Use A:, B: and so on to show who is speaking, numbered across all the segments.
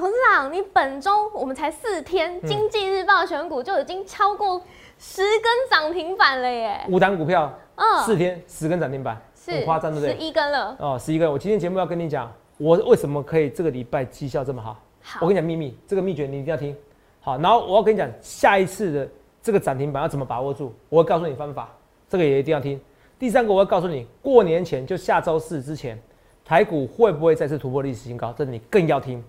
A: 投资长，你本周我们才四天，
B: 嗯
A: 经济日报选股就已经超过十根涨停板了耶！
B: 五档股票，
A: 嗯
B: 四天十根涨停板，很夸张，对不对十？
A: 一根了。
B: 哦，十一根。我今天节目要跟你讲，我为什么可以这个礼拜绩效这么好。
A: 好
B: 我跟你讲秘密，这个秘诀你一定要听。好，然后我要跟你讲下一次的这个涨停板要怎么把握住，我会告诉你方法，这个也一定要听。第三个，我要告诉你，过年前就下周四之前，台股会不会再次突破历史新高，这你更要听。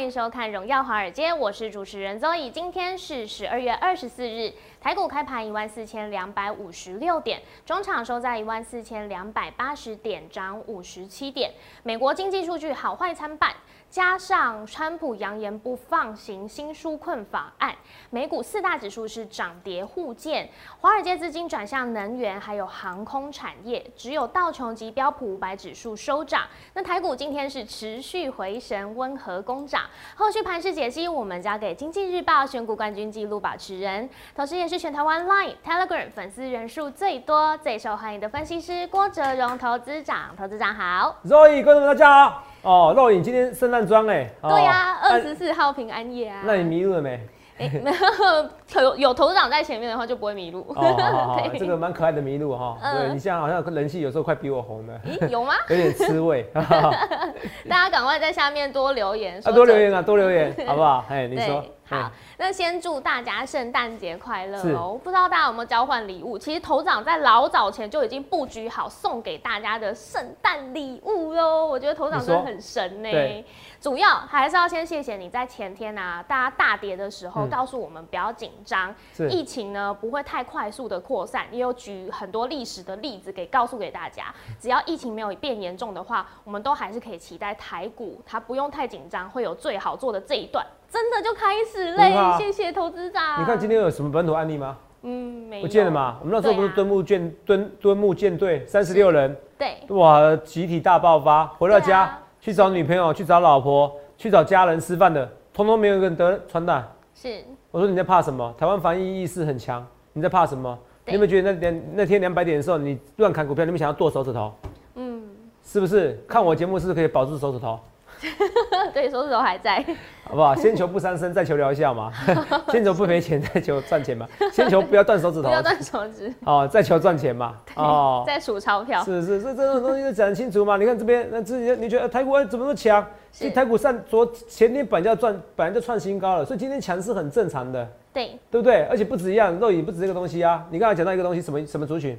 A: 欢迎收看《荣耀华尔街》，我是主持人周易。今天是十二月二十四日，台股开盘一万四千两百五十六点，中场收在一万四千两百八十点，涨五十七点。美国经济数据好坏参半，加上川普扬言不放行新纾困法案，美股四大指数是涨跌互见。华尔街资金转向能源还有航空产业，只有道琼及标普五百指数收涨。那台股今天是持续回神，温和攻涨。后续盘势解析，我们交给经济日报选股冠军纪录保持人，同时也是全台湾 Line、Telegram 粉丝人数最多、最受欢迎的分析师郭哲荣投资长。投资长好。
B: Zoe，观众们大家好。哦，露影今天圣诞装哎。哦
A: 对呀、
B: 那
A: 二十四号平安夜啊。
B: 那你迷路了没？
A: 哎没有有有头长在前面的话就不会迷路。
B: 哦，好好好，这个蛮可爱的迷路哈。
A: 嗯
B: 对你现在好像人气有时候快比我红了，
A: 咦，有吗？
B: 有点吃味。
A: 大家赶快在下面多留言，
B: 多留言啊，多留言，好不好？哎，你，说。
A: 好，那先祝大家圣诞节快乐哦！不知道大家有没有交换礼物？其实头长在老早前就已经布局好送给大家的圣诞礼物喽。我觉得头长真的很神呢
B: 对。
A: 主要还是要先谢谢你在前天啊，大家大跌的时候
B: 嗯
A: 告诉我们不要紧张，疫情呢不会太快速的扩散，也有举很多历史的例子给告诉给大家。只要疫情没有变严重的话，我们都还是可以期待台股它不用太紧张，会有最好做的这一段。真的就开始嘞，谢谢投资长。
B: 你看今天有什么本土案例吗？
A: 嗯，没
B: 不见了嘛？我们那时候不是敦睦舰敦敦睦舰队三十六人，
A: 对
B: 哇，集体大爆发，回到家、
A: 啊
B: 去找女朋友，去找老婆，去找家人吃饭的，通通没有一个人得传染。
A: 是
B: 我说你在怕什么？台湾防疫意识很强，你在怕什么？你有没有觉得那两那天两百点的时候，你乱砍股票，你们想要剁手指头？
A: 嗯，
B: 是不是？看我节目是不是可以保住手指头？
A: 对，手指头还在。
B: 好不好？先求不伤身，再求疗效嘛。先求不赔钱，再求赚钱嘛。先求不要断手指头
A: 不，要断手指，
B: 哦，再求赚钱嘛。哦，
A: 再数钞票。
B: 是是是，这种东西就讲得清楚嘛。你看这边，那自己你觉得台股哎怎么那么强？
A: 是
B: 其实台股上昨前天本来就要赚，本来就创新高了，所以今天强是很正常的，
A: 对，
B: 对不对？而且不止一样，肉眼不止这个东西啊。你刚才讲到一个东西，什么什么族群？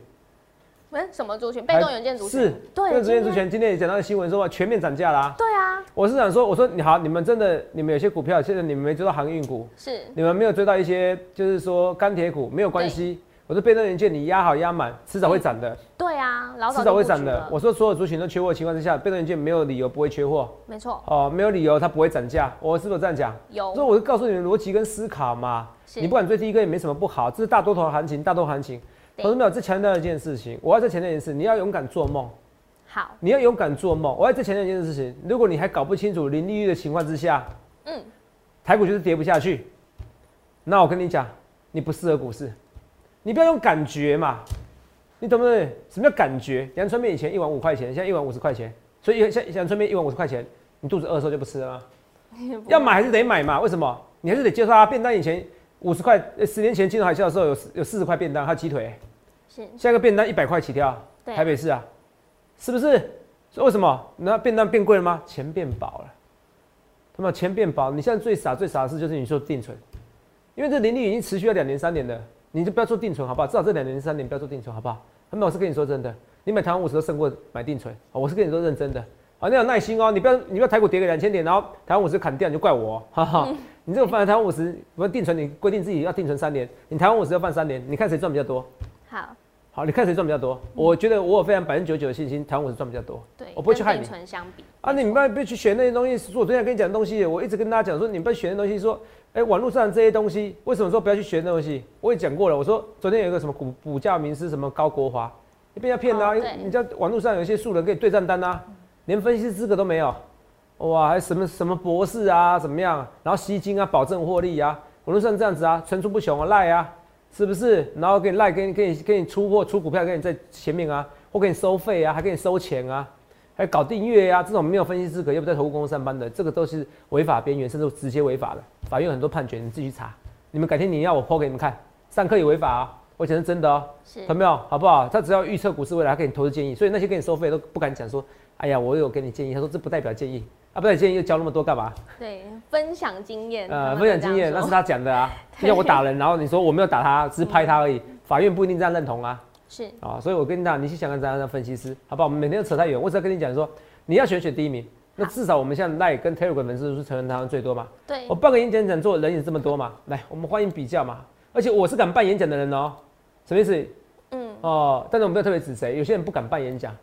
A: 嗯，什么族群？被动元件族群。
B: 是，
A: 对，
B: 被动元件族。群。今天也讲到新闻说全面涨价啦、
A: 对啊，
B: 我是想说，我说你好，你们真的，你们有些股票，现在你们没追到航运股，
A: 是
B: 你们没有追到一些，就是说钢铁股，没有关系。我说被动元件你压好压满，迟早会涨的，
A: 对啊，老早
B: 迟早会。涨的我说所有族群都缺货的情况之下，被动元件没有理由不会缺货
A: 没错，
B: 哦，没有理由它不会涨价。我是不是这样讲？所以我就告诉你们逻辑跟思考嘛。你不管追第一个也没什么不好，这是大多头行情，大多头行情。
A: 对
B: 同志们，这强调一件事情，我要再强调一件事，你要勇敢做梦。
A: 好，
B: 你要勇敢做梦。我要再强调一件事情：如果你还搞不清楚零利率的情况之下，
A: 嗯，
B: 台股就是跌不下去，那我跟你讲，你不适合股市。你不要用感觉嘛，你懂不懂？什么叫感觉？阳春面以前一碗五块钱，现在一碗五十块钱，所以像阳春面一碗五十块钱，你肚子饿的时候就不吃了吗？要买还是得买嘛？为什么？你还是得接受它。便当以前五十块，呃十年前金融海啸的时候有有四十块便当，还有鸡腿，
A: 是，
B: 现在个便当一百块起跳，
A: 对
B: 台北市啊，是不是？所以为什么？那便当变贵了吗？钱变薄了，他妈钱变薄。你现在最傻最傻的事就是你说定存，因为这利率已经持续了两年三年了，你就不要做定存好不好？至少这两年三年不要做定存好不好？他们我是跟你说真的，你买台湾五十都胜过买定存，好我是跟你说认真的。好，你有耐心哦，你不要你不要台股跌个两千点，然后台湾五十砍掉，你就怪我哦，哈哈。你这个放台湾五十，不是定存，你规定自己要定存三年，你台湾五十要放三年，你看谁赚比较多？
A: 好，
B: 好，你看谁赚比较多？我觉得我有非常百分之九十九的信心，台湾五十赚比较多。
A: 对，
B: 我不会去害你
A: 跟定存相比
B: 啊，你们不要去选那些东西。是我昨天跟你讲的东西，我一直跟大家讲说，你们不要选那东西。说，哎、网络上这些东西，为什么说不要去学那东西？我也讲过了，我说昨天有一个什么股股价名师，什么高国华，你被人家骗啦、你知道网络上有一些素人可以对账单啊，连分析师资格都没有。哇，还什么什么博士啊，怎么样？然后吸金啊，保证获利啊，我都像这样子啊，层出不穷啊，赖啊，是不是？然后给你赖，给你给你给你出货出股票，给你在前面啊，或给你收费啊，还给你收钱啊，还搞订阅啊，这种没有分析资格又不在投顾公司上班的，这个都是违法边缘，甚至直接违法的。法院有很多判决，你自己去查。你们改天你要我剖给你们看，上课也违法啊。我讲是真的哦，有没有？好不好？他只要预测股市未来，给你投资建议，所以那些给你收费都不敢讲说，哎呀，我有给你建议。他说这不代表建议，啊，不代表建议又教那么多干嘛？
A: 对，分享经验。
B: 呃，分享经验那是他讲的啊。就像我打人，然后你说我没有打他，只是拍他而已，法院不一定这样认同啊。
A: 是
B: 啊，所以我跟你讲，你去想看怎样的分析师，好不好？我们每天都扯太远，我只要跟你讲说，你要选选第一名，那至少我们现在赖跟 Telegram 粉丝是成人台湾最多嘛？
A: 对。
B: 我办个演讲讲座，人也这么多嘛？来，我们欢迎比较嘛。而且我是敢办演讲的人哦。什么意思？嗯哦，但是我们不要特别指谁，有些人不敢办演讲，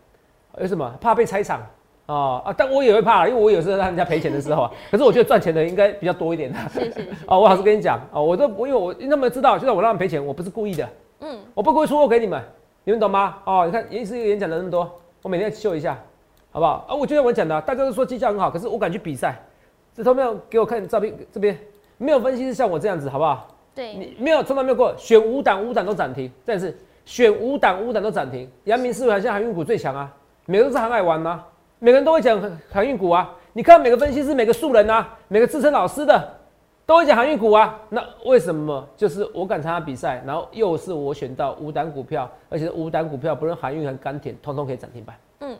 B: 为什么？怕被拆场啊啊！但我也会怕，因为我有时候让人家赔钱的时候啊。可是我觉得赚钱的应该比较多一点的。
A: 是是是。
B: 哦，我老实跟你讲哦，我都我因为我那么知道，就算我让人赔钱，我不是故意的。嗯，我不故意出货给你们，你们懂吗？哦，你看，也是一个演讲的那么多，我每天秀一下，好不好？啊，我就像我讲的，大家都说绩效很好，可是我敢去比赛，这都没有给我看照片，这边没有分析是像我这样子，好不好？
A: 对，
B: 你没有从来没有过选五档五档都涨停，但是选五档五档都涨停。阳明是不是像航运股最强啊？每个都是航海王吗？每个人都会讲航运股啊。你看每个分析师、每个素人啊、每个资深老师的都会讲航运股啊。那为什么就是我敢参加比赛，然后又是我选到五档股票，而且五档股票不论航运和钢铁，通通可以涨停板？嗯，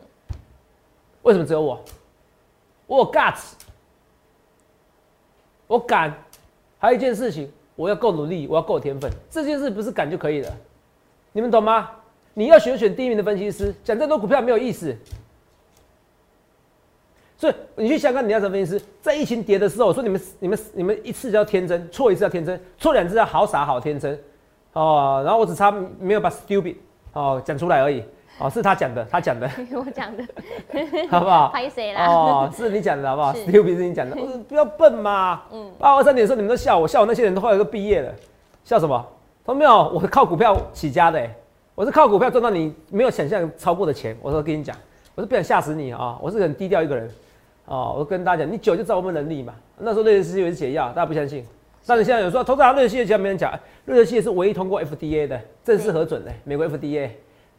B: 为什么只有我？我 guts，我敢。还有一件事情。我要够努力，我要够天分，这件事不是敢就可以了，你们懂吗？你要选选第一名的分析师，讲这么多股票没有意思。所以你去香港，你要么分析师，在疫情跌的时候，我说你们、你们、你们一次叫天真，错一次叫天真，错两次叫好傻好天真，哦，然后我只差没有把 stupid 哦讲出来而已。哦，是他讲的，他讲的，
A: 我讲的，
B: 好不好？
A: 拍谁啦？
B: 哦，是你讲的，好不好？Stupid 是你讲的，不要笨嘛。嗯，八二三点的时候你们都笑我，笑我那些人都后来都毕业了，笑什么？他说没有，我是靠股票起家的，我是靠股票赚到你没有想象超过的钱。我说跟你讲，我是不想吓死你啊，我是很低调一个人。哦，我跟大家讲，你酒就知道我们能力嘛。那时候瑞士西以为是解药，大家不相信。但是现在有说，投资行瑞士西其实没人讲，瑞士西是唯一通过 FDA 的正式核准的，美国 FDA。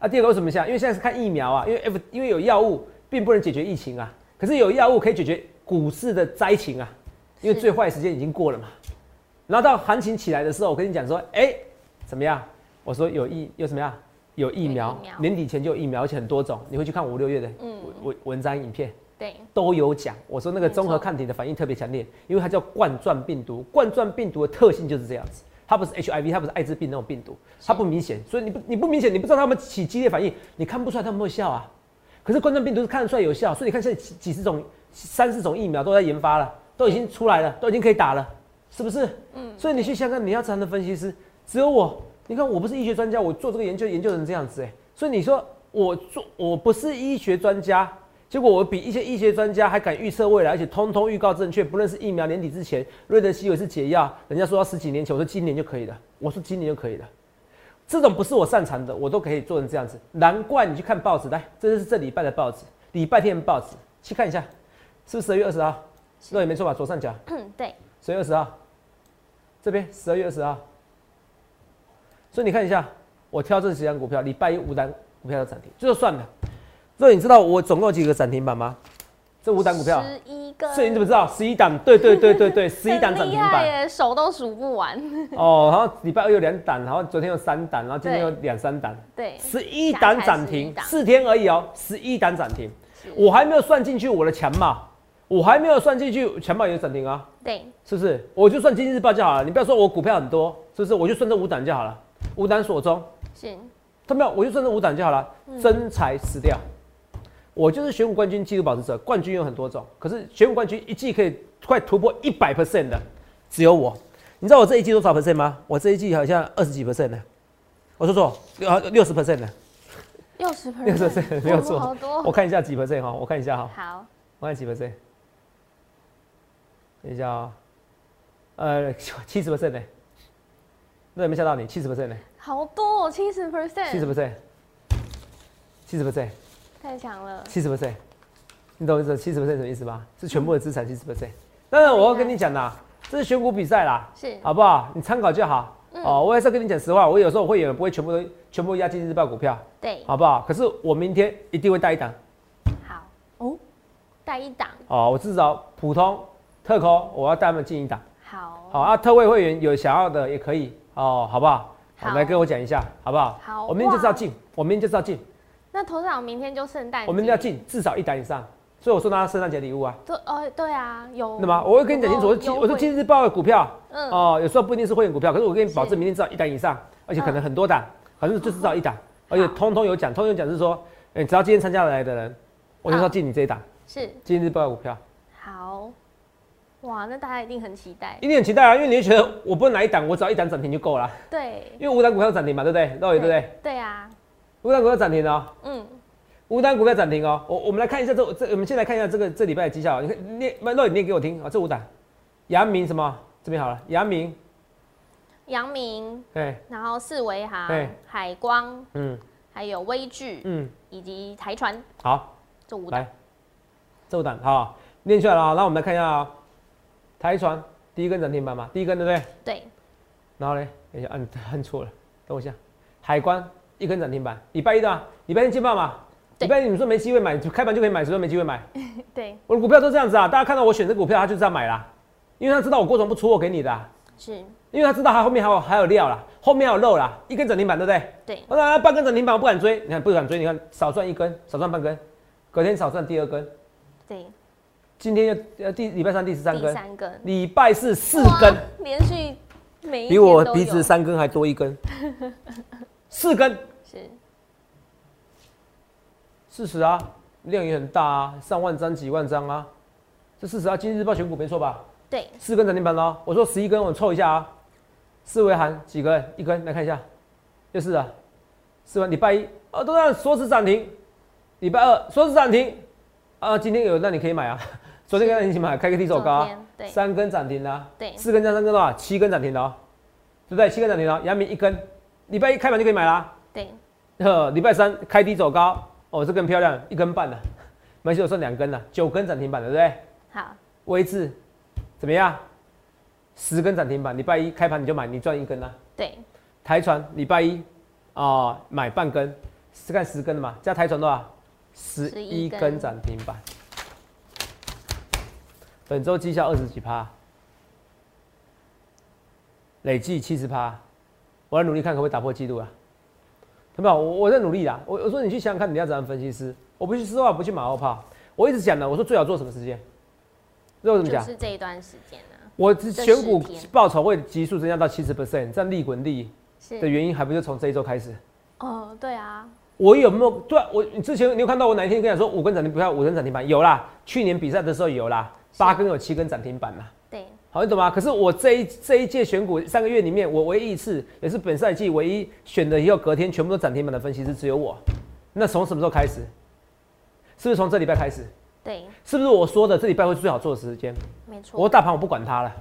B: 啊，第二个为什么像？因为现在是看疫苗啊，因为 F 因为有药物并不能解决疫情啊，可是有药物可以解决股市的灾情啊，因为最坏时间已经过了嘛。然后到行情起来的时候，我跟你讲说，哎，怎么样？我说有疫有什么样？有疫苗，年底前就有疫苗，而且很多种。你会去看五六月的文文章影片，
A: 对，
B: 都有讲。我说那个综合抗体的反应特别强烈，因为它叫冠状病毒，冠状病毒的特性就是这样子。它不是 HIV，它不是艾滋病那种病毒，它不明显，所以你不你不明显，你不知道它们起激烈反应，你看不出来它们会效啊。可是冠状病毒是看得出来有效，所以你看现在几几十种、三四种疫苗都在研发了，都已经出来了，都已经可以打了，是不是？嗯。所以你去香港，你要这样的分析师，只有我。你看我不是医学专家，我做这个研究研究成这样子哎，所以你说我做我不是医学专家。结果我比一些医学专家还敢预测未来，而且通通预告正确。不论是疫苗年底之前，瑞德西韦是解药，人家说要十几年前，我说今年就可以了。我说今年就可以了。这种不是我擅长的，我都可以做成这样子。难怪你去看报纸，来，这是这礼拜的报纸，礼拜天的报纸，去看一下，是不是十二月二十号？对，没错吧？左上角。
A: 嗯，对。
B: 十二月二十号，这边十二月二十号。所以你看一下，我挑这几张股票，礼拜一五单股票要涨停，这就算了。所以你知道我总共有几个涨停板吗？这五档股票，
A: 十一个。
B: 所以你怎么知道？十一档，对对对对对，十一档涨停板，
A: 手都数不完。
B: 哦，然后礼拜二有两档，然后昨天有三档，然后今天有两三档，
A: 对，
B: 十一档涨停，四天而已哦，十一档涨停，我还没有算进去我的强嘛，我还没有算进去强嘛也涨停啊，
A: 对，
B: 是不是？我就算经济日报就好了，你不要说我股票很多，是不是？我就算这五档就好了，五档锁中，
A: 行，
B: 他没有，我就算这五档就好了，真才死掉。我就是选股冠军纪录保持者，冠军有很多种，可是选股冠军一季可以快突破一百 percent 的，只有我。你知道我这一季多少 percent 吗？我这一季好像二十几 percent 呢。我说错，六六十 percent 呢。
A: 六十 percent，
B: 六十 percent 没有错。我看一下几 percent 哈，我看一下哈。
A: 好。
B: 我看几 percent。等一下啊，呃，七十 percent 呢？那有没有吓到你？七十 percent 呢？
A: 好多，哦，七十 percent。
B: 七十 percent。七十 percent。
A: 太强了，
B: 七十 percent，你懂意思？七十 percent 什么意思吗？是全部的资产七十 percent。当然我要跟你讲啦，这是选股比赛啦，
A: 是
B: 好不好？你参考就好。哦，我也是要跟你讲实话，我有时候会员不会全部都全部压进日报股票，
A: 对，
B: 好不好？可是我明天一定会带一档。
A: 好哦，带一档
B: 哦，我至少普通特扣，我要带他们进一档。
A: 好，
B: 好啊，特惠会员有想要的也可以哦，好不好？
A: 好
B: 来跟我讲一下，好不好？
A: 好
B: 我明天就是要
A: 哇
B: 进，我明天就是要进，
A: 那头长明天就圣诞节，
B: 我们要进至少一档以上，所以我送他圣诞节礼物啊。
A: 对，哦，对啊，有。
B: 那么我会跟你讲清楚，我是
A: 有
B: 我是今日报的股票，
A: 嗯。
B: 哦，有时候不一定是会员股票，可是我跟你保
A: 是。
B: 证明天至少一档以上，而且可能
A: 嗯
B: 很多档，可是就至少一档，而且通通有奖，通通有奖是说，哎，只要今天参加来的人，我就
A: 好
B: 要进你这一档。
A: 是。
B: 今日报的股票，
A: 好，哇，那大家一定很期待。
B: 一定很期待啊，因为你会觉得我不能拿一档，我只要一档涨停就够了，
A: 对，
B: 因为五档股票涨停嘛，对不对？肉眼对不对？
A: 对啊，
B: 五档股票涨停哦。
A: 嗯，
B: 五档股票涨停哦，我我们来看一下这这，我们先来看一下这个这礼拜的绩效，你看念，那肉眼念给我听。啊，这五档，阳明什么？这边好了，阳明，
A: 阳明，
B: 对，
A: 然后四维行
B: 对、
A: 海光，
B: 嗯。
A: 还有微距
B: 嗯，
A: 以及台船。
B: 好，
A: 这五档。
B: 来，这五档。好，念出来了啊，那我们来看一下啊、台船第一根涨停板嘛，第一根对不对？
A: 对，
B: 然后呢，等一下按按错了，等我一下，海关一根涨停板，礼拜一的啊，礼拜一见报嘛，礼拜一你们说没机会买，开盘就可以买，谁说没机会买？
A: 对，
B: 我的股票都这样子啊，大家看到我选这股票，他就这样买啦，因为他知道我过程不出货给你的啊、
A: 是，
B: 因为他知道他后面还有还有料啦，后面还有肉啦，一根涨停板对不对？
A: 对，
B: 我说半根涨停板我不敢追，你看不敢追，你看少赚一根，少赚半根，隔天少赚第二根，
A: 对，
B: 今天又呃第礼拜三第十三根，
A: 第三根，
B: 礼拜四四根，，
A: 连续每一
B: 比我鼻子三根还多一根，四根，
A: 是，
B: 事实啊，量也很大啊，上万张几万张啊，这事实啊，今日日报选股没错吧？
A: 对，
B: 四根涨停板哦，我说十一根，我凑一下啊。四维含几根？一根，来看一下，就是啊，四万礼拜一啊都让说是涨停，礼拜二说是涨停。啊，今天有那你可以买啊，昨天跟你一起买，开个低手高啊，
A: 对。
B: 三根涨停啦，
A: 对。
B: 四根加三根的话，七根涨停的啊，对不对？七根涨停的，阳明一根，礼拜一开盘就可以买啦，
A: 对，
B: 呵，礼拜三开低走高，哦，这更漂亮，一根半的，没事，我剩两根了，九根涨停板的，对不对？
A: 好，
B: 微智怎么样？十根涨停板，礼拜一开盘你就买，你赚一根啊。
A: 对，
B: 台船礼拜一啊、买半根，是看十根的嘛，加台船多少？十一
A: 根
B: 根涨停板。本周绩效二十几趴，累计七十趴，我来努力看可不可以打破纪录啊？有没有？我我在努力啦。我我说你去想想看，你要怎样分析师？我不去丝袜，不去马后炮。我一直讲的，我说最好做什么时间？这我怎么讲？
A: 就是这一段时间呢，
B: 我选股报酬会急速增加到七十 percent，这样利滚利的，原因还不是从这一周开始？
A: 哦，对啊，
B: 我有没有对啊、我你之前你有看到我哪一天跟你说五根涨停不要五根涨停板有啦？去年比赛的时候有啦，八根有七根涨停板啦。
A: 对，
B: 好，你懂吗？可是我这一这一届选股三个月里面，我唯一一次也是本赛季唯一选的以后隔天全部都涨停板的分析师只有我。那从什么时候开始？是不是从这礼拜开始？
A: 对，
B: 是不是我说的这礼拜会最好做的时间？
A: 没错，
B: 我大盘我不管它了，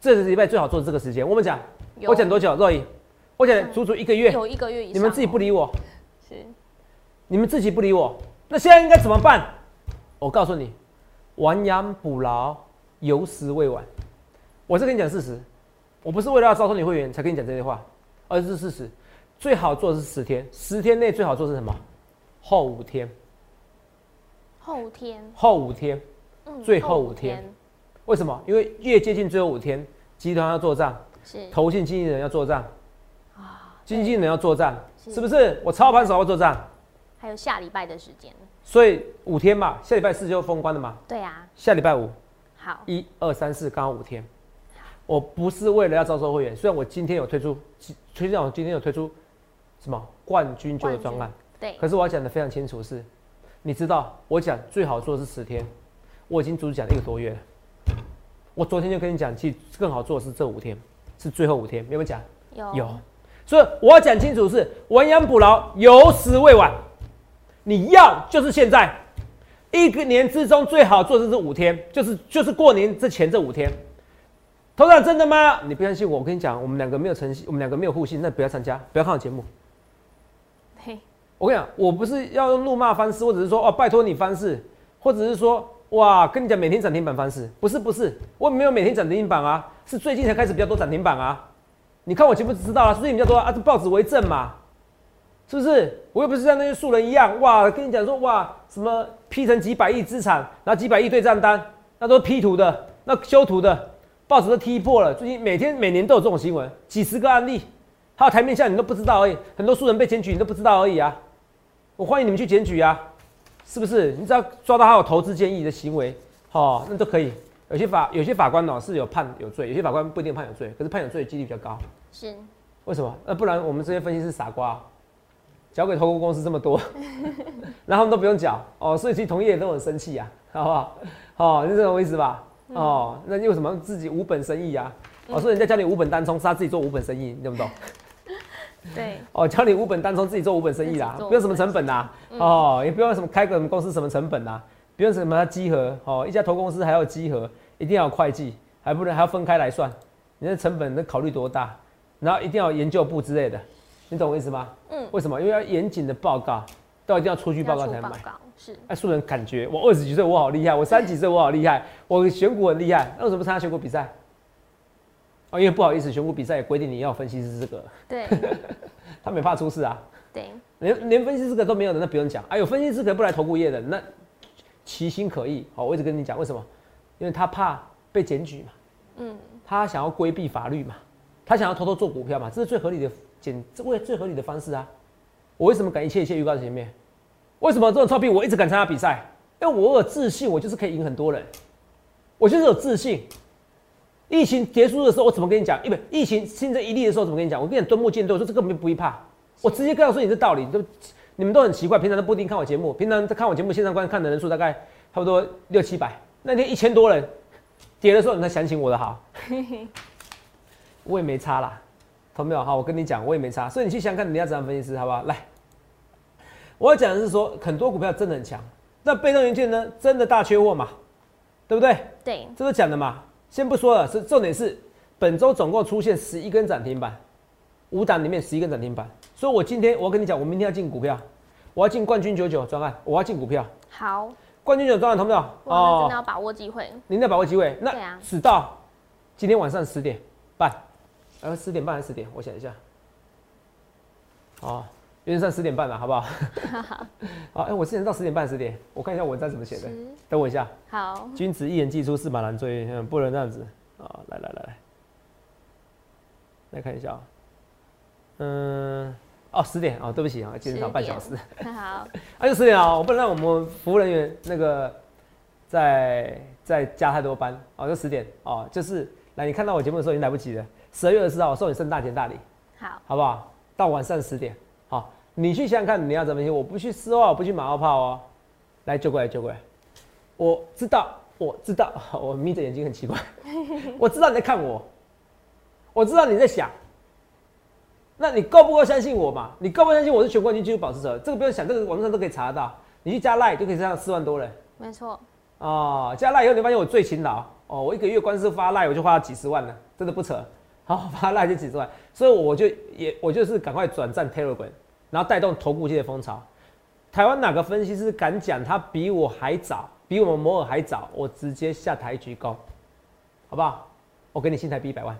B: 这礼拜最好做的这个时间。我们讲，我讲多久？若影，我讲足足一个月，
A: 有一个月以上哦，
B: 你们自己不理我，
A: 是，
B: 你们自己不理我，那现在应该怎么办？我告诉你，亡羊补牢，有时未晚。我是跟你讲事实，我不是为了要招收你会员才跟你讲这些话，而是事实。最好做的是十天，十天内最好做的是什么？后五天，
A: 后五天，
B: 后五天。
A: 嗯
B: 最后五天为什么？因为越接近最后五天，集团要做账，
A: 是
B: 投信经纪人要做账，
A: 啊，
B: 经纪人要做账，
A: 是
B: 是不是？我操盘手要做账，
A: 还有下礼拜的时间，
B: 所以五天嘛，下礼拜四就封关了嘛，
A: 对啊，
B: 下礼拜五
A: 好，
B: 一二三四刚好五天。我不是为了要招收会员，虽然我今天有推出，推荐我今天有推出什么冠军就的专案，
A: 对，
B: 可是我要讲的非常清楚是，你知道我讲最好做的是十天，我已经足足讲了一个多月了。我昨天就跟你讲，其实更好做的是这五天，是最后五天，有没有讲？
A: 有
B: 有，所以我要讲清楚是亡羊补牢，有时未晚。你要就是现在，一个年之中最好做的是五天，就是就是过年之前这五天。头长真的吗？你不相信我，我跟你讲，我们两个没有诚信，我们两个没有互信，那不要参加，不要看我节目。
A: 嘿，
B: 我跟你讲，我不是要用怒骂方式，或者是说哦，拜托你方式，或者是说，哇，跟你讲每天涨停板方式，不是不是，我没有每天涨停板啊，是最近才开始比较多涨停板啊。你看我节目就知道了，最近比较多啊，这报纸为证嘛，是不是？我又不是像那些素人一样，哇，跟你讲说，哇，什么 P 成几百亿资产，拿几百亿对账单，那都是 P 图的，那修图的，报纸都踢破了。最近每天每年都有这种新闻，几十个案例，还有台面下你都不知道而已，很多素人被检举你都不知道而已啊。我欢迎你们去检举啊。是不是？你只要抓到他有投资建议的行为，好，那都可以。有些法有些法官呢是有判有罪，有些法官不一定判有罪，可是判有罪的几率比较高。
A: 是。
B: 为什么？那不然我们这些分析师傻瓜，交给投顾公司这么多，然后都不用缴哦，所以其实同业都很生气呀，好不好？哦，是这种意思吧？哦，那为什么自己无本生意啊？哦，所以人家教你无本单冲，是他自己做无本生意，你懂不懂？
A: 对
B: 哦，教你无本单冲自己做无本生意啦，不用什么成本啦，哦，也不用什么开个什么公司什么成本啦，不用什么集合哦，一家投公司还要集合，一定要会计，还不能还要分开来算，你的成本能考虑多大？然后一定要研究部之类的，你懂我意思吗？嗯。为什么？因为要严谨的报告，都一定要出具报告才买。
A: 是。
B: 哎，素人感觉我二十几岁我好厉害，我三十几岁我好厉害，我选股很厉害，那为什么参加选股比赛？哦，因为不好意思，选股比赛也规定你要分析师资格。
A: 对，
B: 他没怕出事啊。
A: 对，
B: 连连分析师资格都没有的，那不用讲。啊，有分析师资格不来投顾业的，那其心可疑。好，我一直跟你讲，为什么？因为他怕被检举嘛。嗯。他想要规避法律嘛，他想要偷偷做股票嘛，这是最合理的检，为最合理的方式啊。我为什么敢一切一切预告在前面？为什么这种臭屁我一直敢参加比赛？因为我有自信，我就是可以赢很多人，我就是有自信。疫情结束的时候，我怎么跟你讲？因为疫情新增一例的时候，怎么跟你讲？我跟你砧木剑对，我说这根本不会怕，我直接告诉你这道理。都你们都很奇怪，平常都不一定看我节目，平常在看我节目线上观看的人数大概差不多六七百，那天一千多人，跌的时候你才想起我的好，我也没差啦，同没有？好，我跟你讲，我也没差，所以你去想看你要怎样分析师，好不好？来，我要讲的是说，很多股票真的很强，那被动元件呢，真的大缺货嘛，对不对？
A: 对，
B: 这是讲的嘛。先不说了，是重点是本周总共出现十一根涨停板，五档里面十一根涨停板，所以我今天我要跟你讲，我明天要进股票，我要进冠军九九专案，我要进股票。
A: 好，
B: 冠军九九专案同不同？
A: 哦，真的要把握机会。
B: 您要把握机会，那直到今天晚上十点半，呃，十点半还是十点？我想一下。哦。原上十点半了，好不好？好，哎，我之前到十点半十点，我看一下文章怎么写的。等我一下。
A: 好。
B: 君子一言既出，驷马难追，嗯，不能这样子啊！来来来来，来看一下。嗯，哦，十点哦，对不起啊，减少半小时。
A: 好。
B: 那 就十点啊，我不能让我们服务人员那个再再加太多班哦，就十点哦，就是来你看到我节目的时候已经来不及了。十二月二十号我送你圣诞节大礼，
A: 好，
B: 好不好？到晚上十点。好，你去想想看，你要怎么行？我不去丝袜，我不去马后炮哦。来，救过来，救过来。我知道，我知道，我眯着眼睛很奇怪。我知道你在看我，我知道你在想。那你够不够相信我嘛？你够不够相信我是全冠军纪录保持者？这个不用想，这个网络上都可以查得到。你去加赖就可以上四万多人。
A: 没错。
B: 哦，加赖以后你发现我最勤劳哦，我一个月光是发赖我就花了几十万了，真的不扯。好，发赖就几十万，所以我就也我就是赶快转战 Telegram。然后带动头部界的风潮，台湾哪个分析师敢讲他比我还早，比我们摩尔还早，我直接下台鞠躬，好不好？我给你新台币一百万，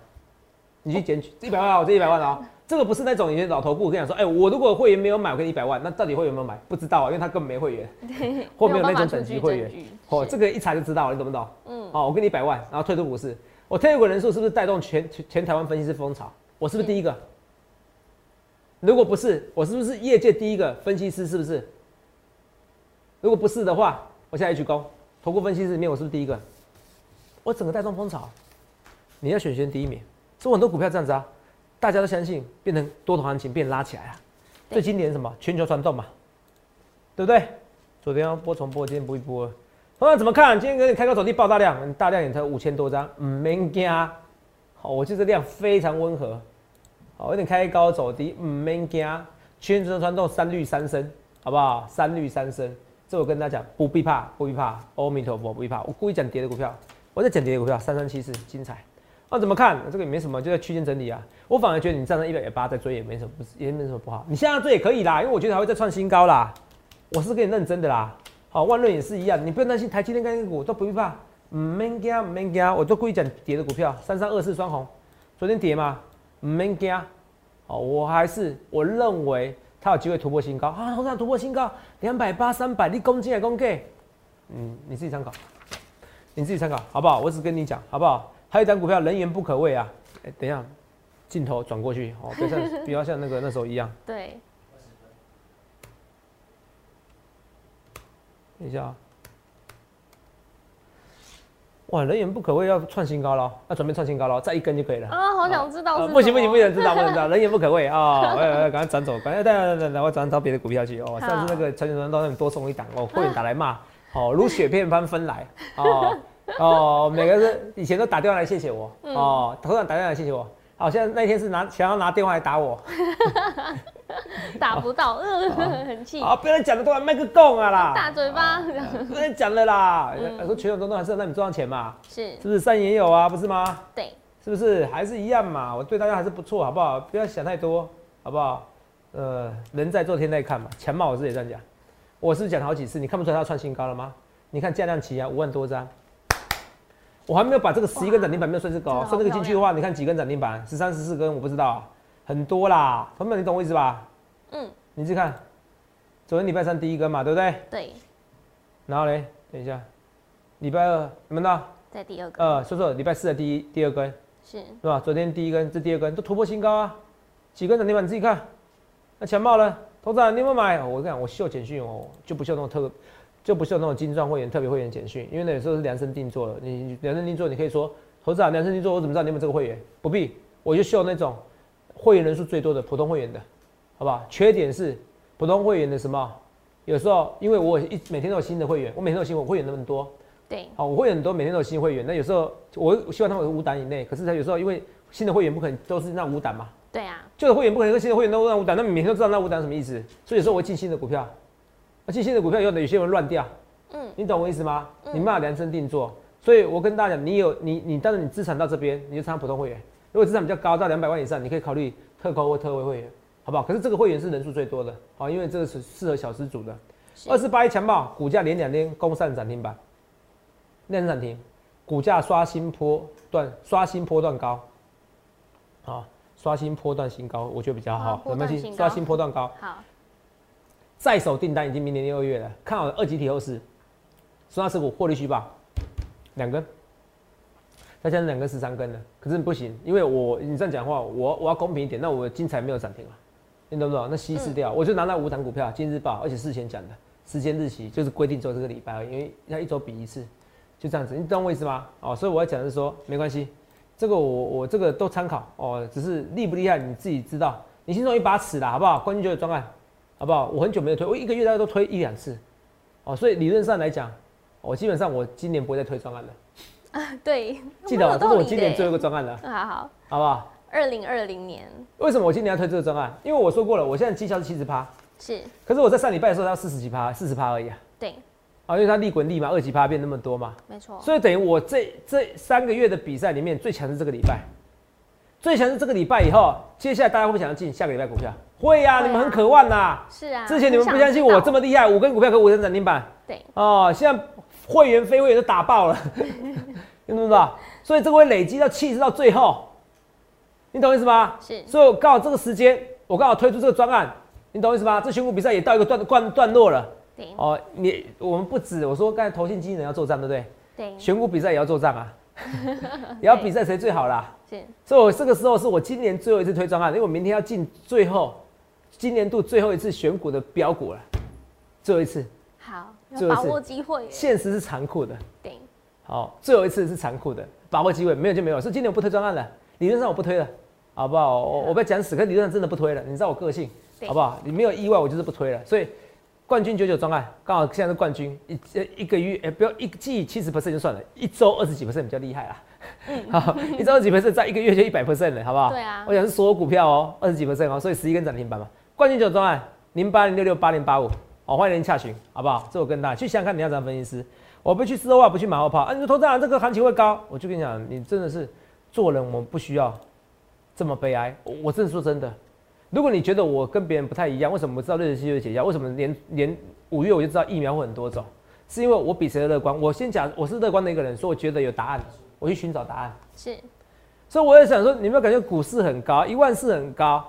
B: 你去捡取一百万啊！我这一百万啊，这个不是那种以前老头顾跟你讲说，哎，我如果会员没有买，我给你一百万，那到底会员有没有买？不知道啊，因为他根本没会员，或没有那种等级会员，哦，这个一查就知道了，你懂不懂？嗯，好，我给你一百万，然后退出股市，我退股人数是不是带动全全台湾分析师风潮？我是不是第一个？如果不是，我是不是业界第一个分析师？是不是？如果不是的话，我现在举高，投顾分析师里面我是不是第一个？我整个带动风潮，你要选选第一名。所以很多股票这样子啊，大家都相信，变成多头行情，变拉起来啊。最经典什么？全球传动嘛，对不对？昨天要播重播，今天不一播。同样怎么看？今天给你开高走低，爆大量，大量也才五千多张，唔免惊。好，我觉得量非常温和。好，有点开高走低，唔免惊，全程传动三绿三升，好不好？三绿三升，这我跟大家讲，不必怕，不必怕，阿弥陀佛，不必怕。我故意讲跌的股票，我在讲跌的股票，三三七四，精彩。那怎么看？这个也没什么，就在区间整理啊。我反而觉得你站在一百八再追也没什么，不也没什么不好。你现在追也可以啦，因为我觉得还会再创新高啦。我是跟你认真的啦。好，万润也是一样，你不用担心台积电概念股都不必怕，唔免惊，唔免惊，我都故意讲跌的股票，三三二四双红，昨天跌嘛，唔免惊，哦，我还是我认为它有机会突破新高。啊，好想突破新高，两百八、三百，你攻进来攻给，嗯，你自己参考，你自己参考，好不好？我只跟你讲，好不好？还有一张股票，人言不可畏啊，哎，等一下，镜头转过去，哦，不要像 不要像那个那时候一样，
A: 对，
B: 等一下啊。哇，人言不可畏，要创新高了，要准备创新高了，再一根就可以了。
A: 啊，好想知道
B: 不行不行，不行知道，不能知道，人言不可畏啊！哎哎，赶快转走，赶快等等等等，我转到别的股票去哦。上次那个陈总到那里多送一档哦，会员打来骂，哦，如雪片般分来哦哦，每个是以前都打电话来谢谢我哦，突然打电话来谢谢我，好像那天是拿想要拿电话来打我
A: 打不到，呃，很气，
B: 啊，不要讲的都来卖个供啊啦，
A: 大嘴巴，
B: 不要讲了啦，说全手中都还是要让你赚到钱嘛，
A: 是
B: 是，不是？三也有啊，不是吗？
A: 对，
B: 是不是还是一样嘛？我对大家还是不错，好不好？不要想太多，好不好？呃，人在做天在看嘛。强茂我是也这样讲，我是讲好几次，你看不出来它创新高了吗？你看价量齐啊，五万多张，我还没有把这个十一根涨停板没有算这个哦，
A: 真的好
B: 算这个进去的话，你看几根涨停板？十三、十四根，我不知道啊，很多啦。朋友们，你懂我意思吧？
A: 嗯，
B: 你自己看，昨天礼拜三第一根嘛，对不对？
A: 对，
B: 然后嘞，等一下，礼拜二你们呢？
A: 在第二个
B: 呃，说错了，礼拜四的第一、第二根。
A: 是
B: 是吧？昨天第一根，这第二根都突破新高啊，几根涨停板你自己看。那强茂呢？投资人你有没有买？我跟你讲，我秀简讯哦，就不秀那种特，就不秀那种金钻会员、特别会员简讯，因为那有时候是量身定做的。你你量身定做，你可以说投资人量身定做，我怎么知道你有没有这个会员？不必，我就秀那种会员人数最多的普通会员的，好不好？缺点是普通会员的什么？有时候因为我一每天都有新的会员，我每天都有新，我会员那么多，
A: 对，
B: 好，我会员很多，每天都有新会员。那有时候我希望他们有五档以内，可是他有时候因为新的会员不可能都是那五档嘛，
A: 对啊，
B: 旧的会员不可能跟新的会员都那五档，那你每天都知道那五档什么意思。所以有时候我会进新的股票，那进新的股票以后呢，有些人乱掉，
A: 嗯，
B: 你懂我意思吗？
A: 嗯
B: 你没量身定做，所以我跟大家讲，你有你你，当然你资产到这边，你就参加普通会员。如果资产比较高，到两百万以上，你可以考虑特高或特惠会员，好不好？可是这个会员是人数最多的，好，因为这个是适合小资主的。二十八一强暴，股价连两天攻上涨停板，亮涨停，股价刷新波段，刷新波段高，好，刷新波段新高，我觉得比较好，没有
A: 段新高
B: 刷新波段高？
A: 好，
B: 在手订单已经明年六月了，看好二级体后市，十大持股获利续报，两根，再加上两根十三根的，可是不行，因为我你这样讲话，我我要公平一点，那我精彩没有涨停啊，你懂不懂？那稀释掉，我就拿那五档股票，今日报，而且事前讲的时间日期就是规定只有这个礼拜而已，因为要一周比一次，就这样子，你懂我意思吗？哦，所以我要讲的是说，没关系，这个我我这个都参考哦，只是厉不厉害你自己知道，你心中有一把尺啦，好不好？关键就是专案。好不好？我很久没有推，我一个月大概都推一两次，哦，所以理论上来讲，我基本上我今年不会再推专案了。
A: 对，
B: 记得哦，这是我今年最后一
A: 个，
B: 个专案了，
A: 好好，
B: 好不好？
A: 二零二零年。
B: 为什么我今年要推这个专案？因为我说过了，我现在绩效是七十趴，
A: 是。
B: 可是我在上礼拜的时候它四十几趴，四十趴而已啊，
A: 对，
B: 啊，因为它利滚利嘛，二级趴变那么多嘛，
A: 没错，
B: 所以等于我这这三个月的比赛里面最强是这个礼拜，最强是这个礼拜以后，接下来大家会不会想要进下个礼拜股票？会呀、
A: 会啊。
B: 你们很渴望呐、
A: 是啊，
B: 之前你们不相信我这
A: 么
B: 么厉害，五根股票可以五根涨停板。
A: 对，
B: 哦，现在会员非会员都打爆了，你懂不懂？所以这个会累积到气势到最后，你懂意思吗？
A: 是
B: 所以我刚好这个时间，我刚好推出这个专案，你懂意思吗？这选股比赛也到一个段段段落了。
A: 对
B: 哦，你我们不止，我说刚才投信经纪人要做账，对不对？
A: 对，
B: 选股比赛也要做账啊，也 要比赛谁最好啦。
A: 是
B: 所以我这个时候是我今年最后一次推专案，因为我明天要进最后今年度最后一次选股的标股了，最后一次。
A: 好，要把握机会，
B: 现实是残酷的，
A: 对，
B: 好，最后一次是残酷的，把握机会，没有就没有。所以今年我不推专案了，理论上我不推了，好不好？我我不要讲死，可理论上真的不推了。你知道我个性，好不好？你没有意外，我就是不推了。所以冠军九九专案刚好现在是冠军，一呃一个月，哎、不要一季七十 percent 就算了，一周二十几 percent 比较厉害啦。好，一周二十几 percent，在一个月就一百 percent 了，好不好？
A: 对啊
B: 我讲是所有股票哦，二十几 percent 哦，所以十一根涨停板嘛。冠军九专案零八零六六八零八五，好，欢迎您洽询，好不好？这我跟大家去想想看，你要怎样分析师？我不去事后话，不去马后炮。啊，你说投资人这个行情会高，我就跟你讲，你真的是做人，我们不需要这么悲哀。我我真的说真的，如果你觉得我跟别人不太一样，为什么我知道六十七就解药？为什么连连五月我就知道疫苗会很多种？是因为我比谁乐观。我先讲，我是乐观的一个人，所以我觉得有答案，我去寻找答案。
A: 是，
B: 所以我也想说，你有没有感觉股市很高，一万四很高？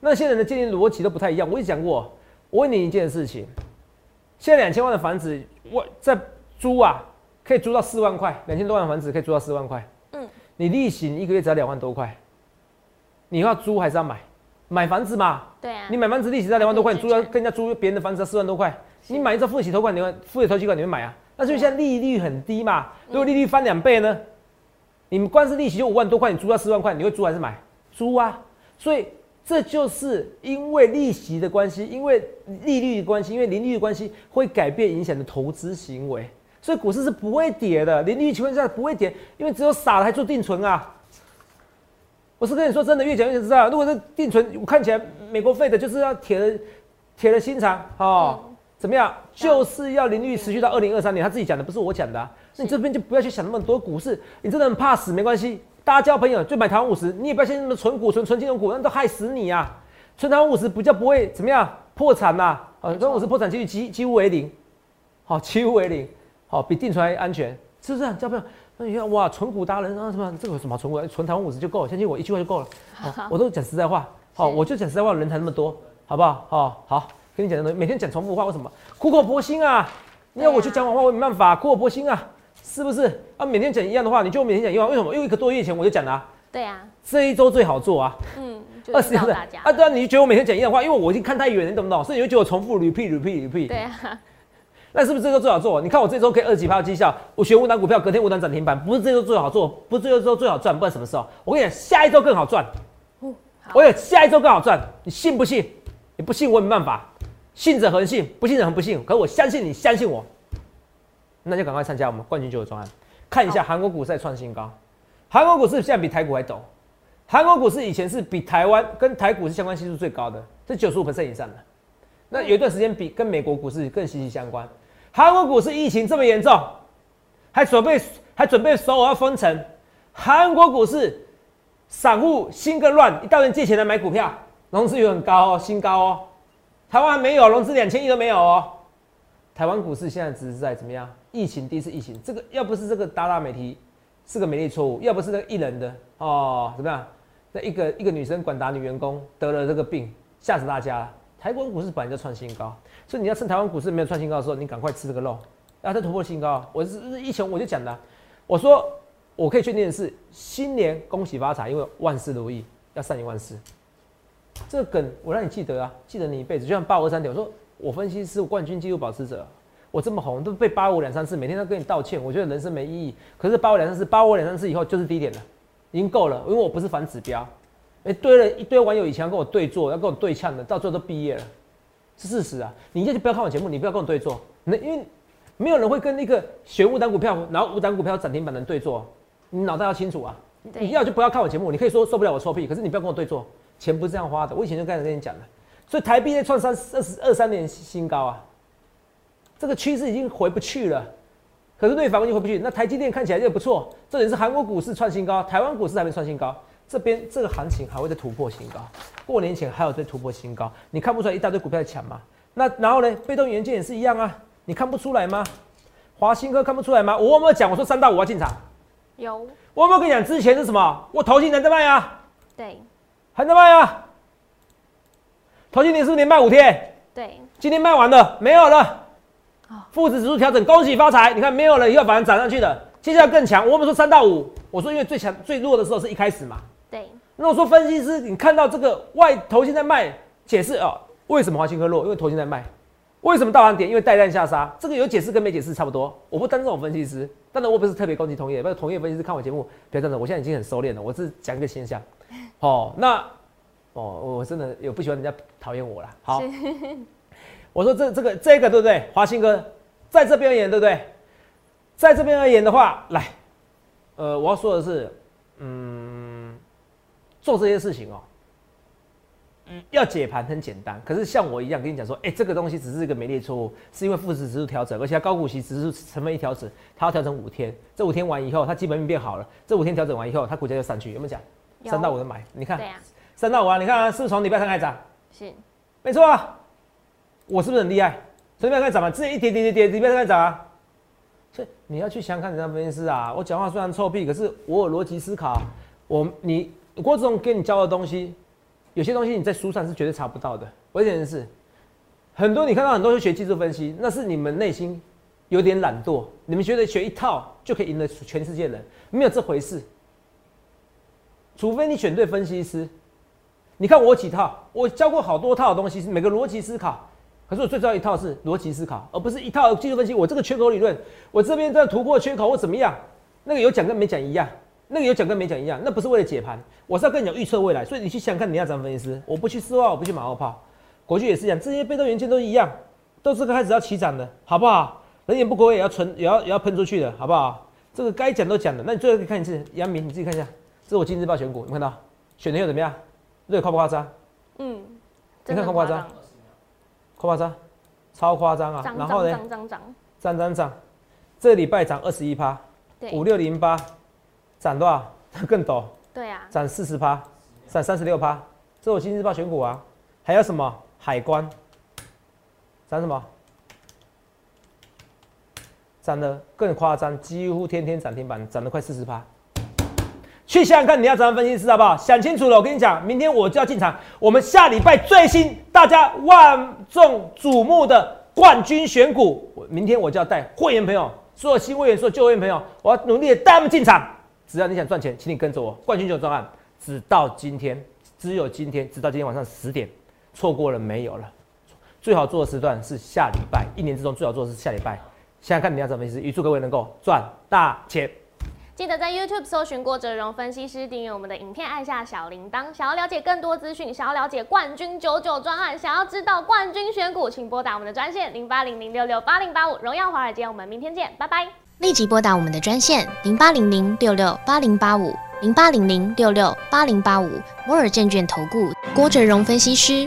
B: 那些人的建立逻辑都不太一样。我也讲过，我问你一件事情：现在两千万的房子，我在租啊，可以租到四万块，两千多万的房子可以租到四万块。嗯，你利息一个月只要两万多块，你要租还是要买？买房子嘛，
A: 对啊，
B: 你买房子利息才两万多块，你租要跟人家租别人的房子要四万多块，你买一张付得起头款，你付得起头款你会买啊？那就现在利率很低嘛，如果利率翻两倍呢？你们光是利息就五万多块，你租到四万块，你会租还是买？租啊！所以这就是因为利息的关系，因为利率的关系，因为零利率的关系，会改变影响的投资行为。所以股市是不会跌的，零利率情况下不会跌，因为只有傻了还做定存啊。我是跟你说真的，越讲越知道。如果是定存，我看起来美国费的就是要铁了铁了心肠哦，怎么样？就是要零利率持续到二零二三年，他自己讲的，不是我讲的。那你这边就不要去想那么多股市，你真的很怕死没关系，大家交朋友就买台湾五十，你也不要先什么存股存存金融股，那都害死你啊！存台湾五十不叫不会怎么样破产呐？啊，台湾五十破产几率几几乎为零，好，几乎为零，好，比定存还安全，是不是？交朋友。那你看哇，存股达人啊什么？这个有什么存股？存台湾五十就够了，相信我一句话就够了。好，我都讲实在话。好，我就讲实在话，人才那么多，好不好？好，好，跟你讲的东西，每天讲重复话，为什么？苦口婆心啊！你要我去讲谎话，我没办法，苦口婆心啊，是不是？啊，每天讲一样的话，你就每天讲一样，为什么？因为一个多月前我就讲了。
A: 对啊。
B: 这一周最好做啊。嗯。
A: 二十天的
B: 啊，对啊，你就觉得我每天讲一样的话，因为我已经看太远，你懂不懂？所以你就觉得我重复 repeat repeat repeat。
A: 对啊。
B: 那是不是这个最好做？你看我这周可以二几趴绩效，我选五档股票，隔天五档涨停板，不是这周最好做，不是这周最好赚，不知道什么时候。我跟你讲，下一周更好赚。我有下一周更好赚，你信不信？你不信我没办法。信者恒信，不信者恒不信。可是我相信你，相信我，那就赶快参加我们冠军九的专案，看一下韩国股市创新高。韩国股市现在比台股还陡。韩国股市以前是比台湾跟台股是相关系数最高的，是九十五以上的。那有一段时间比跟美国股市更息息相关。韩国股市疫情这么严重，还准备还准备首尔要封城。韩国股市散户心更乱，一大堆人借钱来买股票，融资又很高哦，新高哦。台湾还没有融资两千亿都没有哦。台湾股市现在只是在怎么样？疫情第一次疫情，这个要不是这个大大媒体是个美丽错误，要不是那个艺人的哦，怎么样？那一个一个女生管打女员工得了这个病，吓死大家了。台湾股市本来就创新高。所以你要趁台湾股市没有创新高的时候，你赶快吃这个肉，然后再突破新高。我是一前我就讲的，我说我可以确定的是，新年恭喜发财，因为万事如意，要善言万事。这个梗我让你记得啊，记得你一辈子。就像八五三点，我说我分析是冠军纪录保持者，我这么红都被八五两三次，每天都跟你道歉，我觉得人生没意义。可是八五两三次，八五两三次以后就是低点了，已经够了，因为我不是反指标。哎，堆了一堆网友以前要跟我对坐，要跟我对呛的，到最后都毕业了。是事实啊！你就不要看我节目，你不要跟我对坐。那因为没有人会跟那个选五档股票，然后五档股票涨停板的对坐。你脑袋要清楚啊！你要就不要看我节目，你可以说受不了我臭屁，可是你不要跟我对坐。钱不是这样花的，我以前就刚才跟你讲了。所以台币在创三二十二三年新高啊，这个趋势已经回不去了。可是对反攻就回不去。那台积电看起来就不错，这里是韩国股市创新高，台湾股市还没创新高。这边这个行情还会再突破新高，过年前还有再突破新高，你看不出来一大堆股票在抢吗？那然后呢，被动元件也是一样啊，你看不出来吗？华新科看不出来吗？我有没有讲？我说三到五要进场，
A: 有。
B: 我有没有跟你讲？之前是什么？我投信还在卖啊，
A: 对，
B: 还在卖啊。投信你是不是连卖五天？
A: 对，
B: 今天卖完了，没有了。富指指数调整，恭喜发财！你看没有了，以后反而涨上去的，接下来更强。我们说三到五，我说因为最强最弱的时候是一开始嘛。
A: 对，
B: 那我说分析师，你看到这个外头现在卖，解释哦，为什么华兴科弱？因为头现在卖。为什么大盘点？因为带量下杀。这个有解释跟没解释差不多。我不当这种分析师，当然我不是特别攻击同业，不是同业分析师看我节目不要这样。我现在已经很收敛了，我是讲一个现象。哦，那哦，我真的有不喜欢人家讨厌我了。好，我说这这个这个对不对？华兴哥在这边而言对不对？在这边而言的话，来，呃，我要说的是，嗯。做这些事情哦，嗯，要解盘很简单。可是像我一样跟你讲说，哎，这个东西只是一个美丽错误，是因为富时指数调整，而且高股息指数成分一调整，它要调整五天。这五天完以后，它基本面变好了。这五天调整完以后，它股价就上去。有没有讲？三到五的买，你看，
A: 对呀，
B: 三到五啊，你看啊，是不是从礼拜三开始涨？
A: 是，
B: 没错啊。我是不是很厉害？所以不要看涨嘛，之前一跌跌跌跌，你不要看涨啊。所以你要去想看人家分析师啊，我讲话虽然臭屁，可是我有逻辑思考。我你郭志荣给你教的东西，有些东西你在书上是绝对查不到的。危险的是，很多你看到很多人学技术分析，那是你们内心有点懒惰，你们觉得学一套就可以赢得全世界人，没有这回事。除非你选对分析师。你看我几套，我教过好多套的东西，是每个逻辑思考。可是我最重要一套是逻辑思考，而不是一套技术分析。我这个缺口理论，我这边在突破缺口或怎么样，那个有讲跟没讲一样，那个有讲跟没讲一样，那不是为了解盘，我是要跟你讲预测未来。所以你去想看你要怎么分析师，我不去丝袜，我不去马后炮，国巨也是一样，这些被动元件都一样，都是开始要起涨的，好不好？人言不归也要存，也要也要喷出去的，好不好？这个该讲都讲了，那你最后可以看一次，杨明你自己看一下，这是我今日报选股，你看到选的又怎么样？这夸不夸张？嗯，你看夸不夸张？夸不夸张？超夸张啊！然后呢？涨涨涨，涨涨涨，这礼拜涨二十一趴，五六零八，涨多少？更陡。
C: 对啊，
B: 涨四十趴，涨三十六趴。这我今日报选股啊，还有什么？海关，涨什么？涨得更夸张，几乎天天涨停板，涨得快四十趴。去想想看，你要怎么分析师好不好？想清楚了，我跟你讲，明天我就要进场。我们下礼拜最新，大家万众瞩目的冠军选股，我明天我就要带会员朋友，所有新会员，所有旧会员朋友，我要努力的带他们进场。只要你想赚钱，请你跟着我，冠军九专案，直到今天，只有今天，直到今天晚上十点，错过了没有了。最好做的时段是下礼拜，一年之中最好做的是下礼拜。想想看，你要怎么分析师，预祝各位能够赚大钱。
C: 记得在 YouTube 搜寻郭哲荣分析师，订阅我们的影片，按下小铃铛。想要了解更多资讯，想要了解冠军九九专案，想要知道冠军选股，请拨打我们的专线零八零零六六八零八五。荣耀华尔街，我们明天见，拜拜。立即拨打我们的专线零八零零六六八零八五零八零零六六八零八五摩尔证券投顾郭哲荣分析师。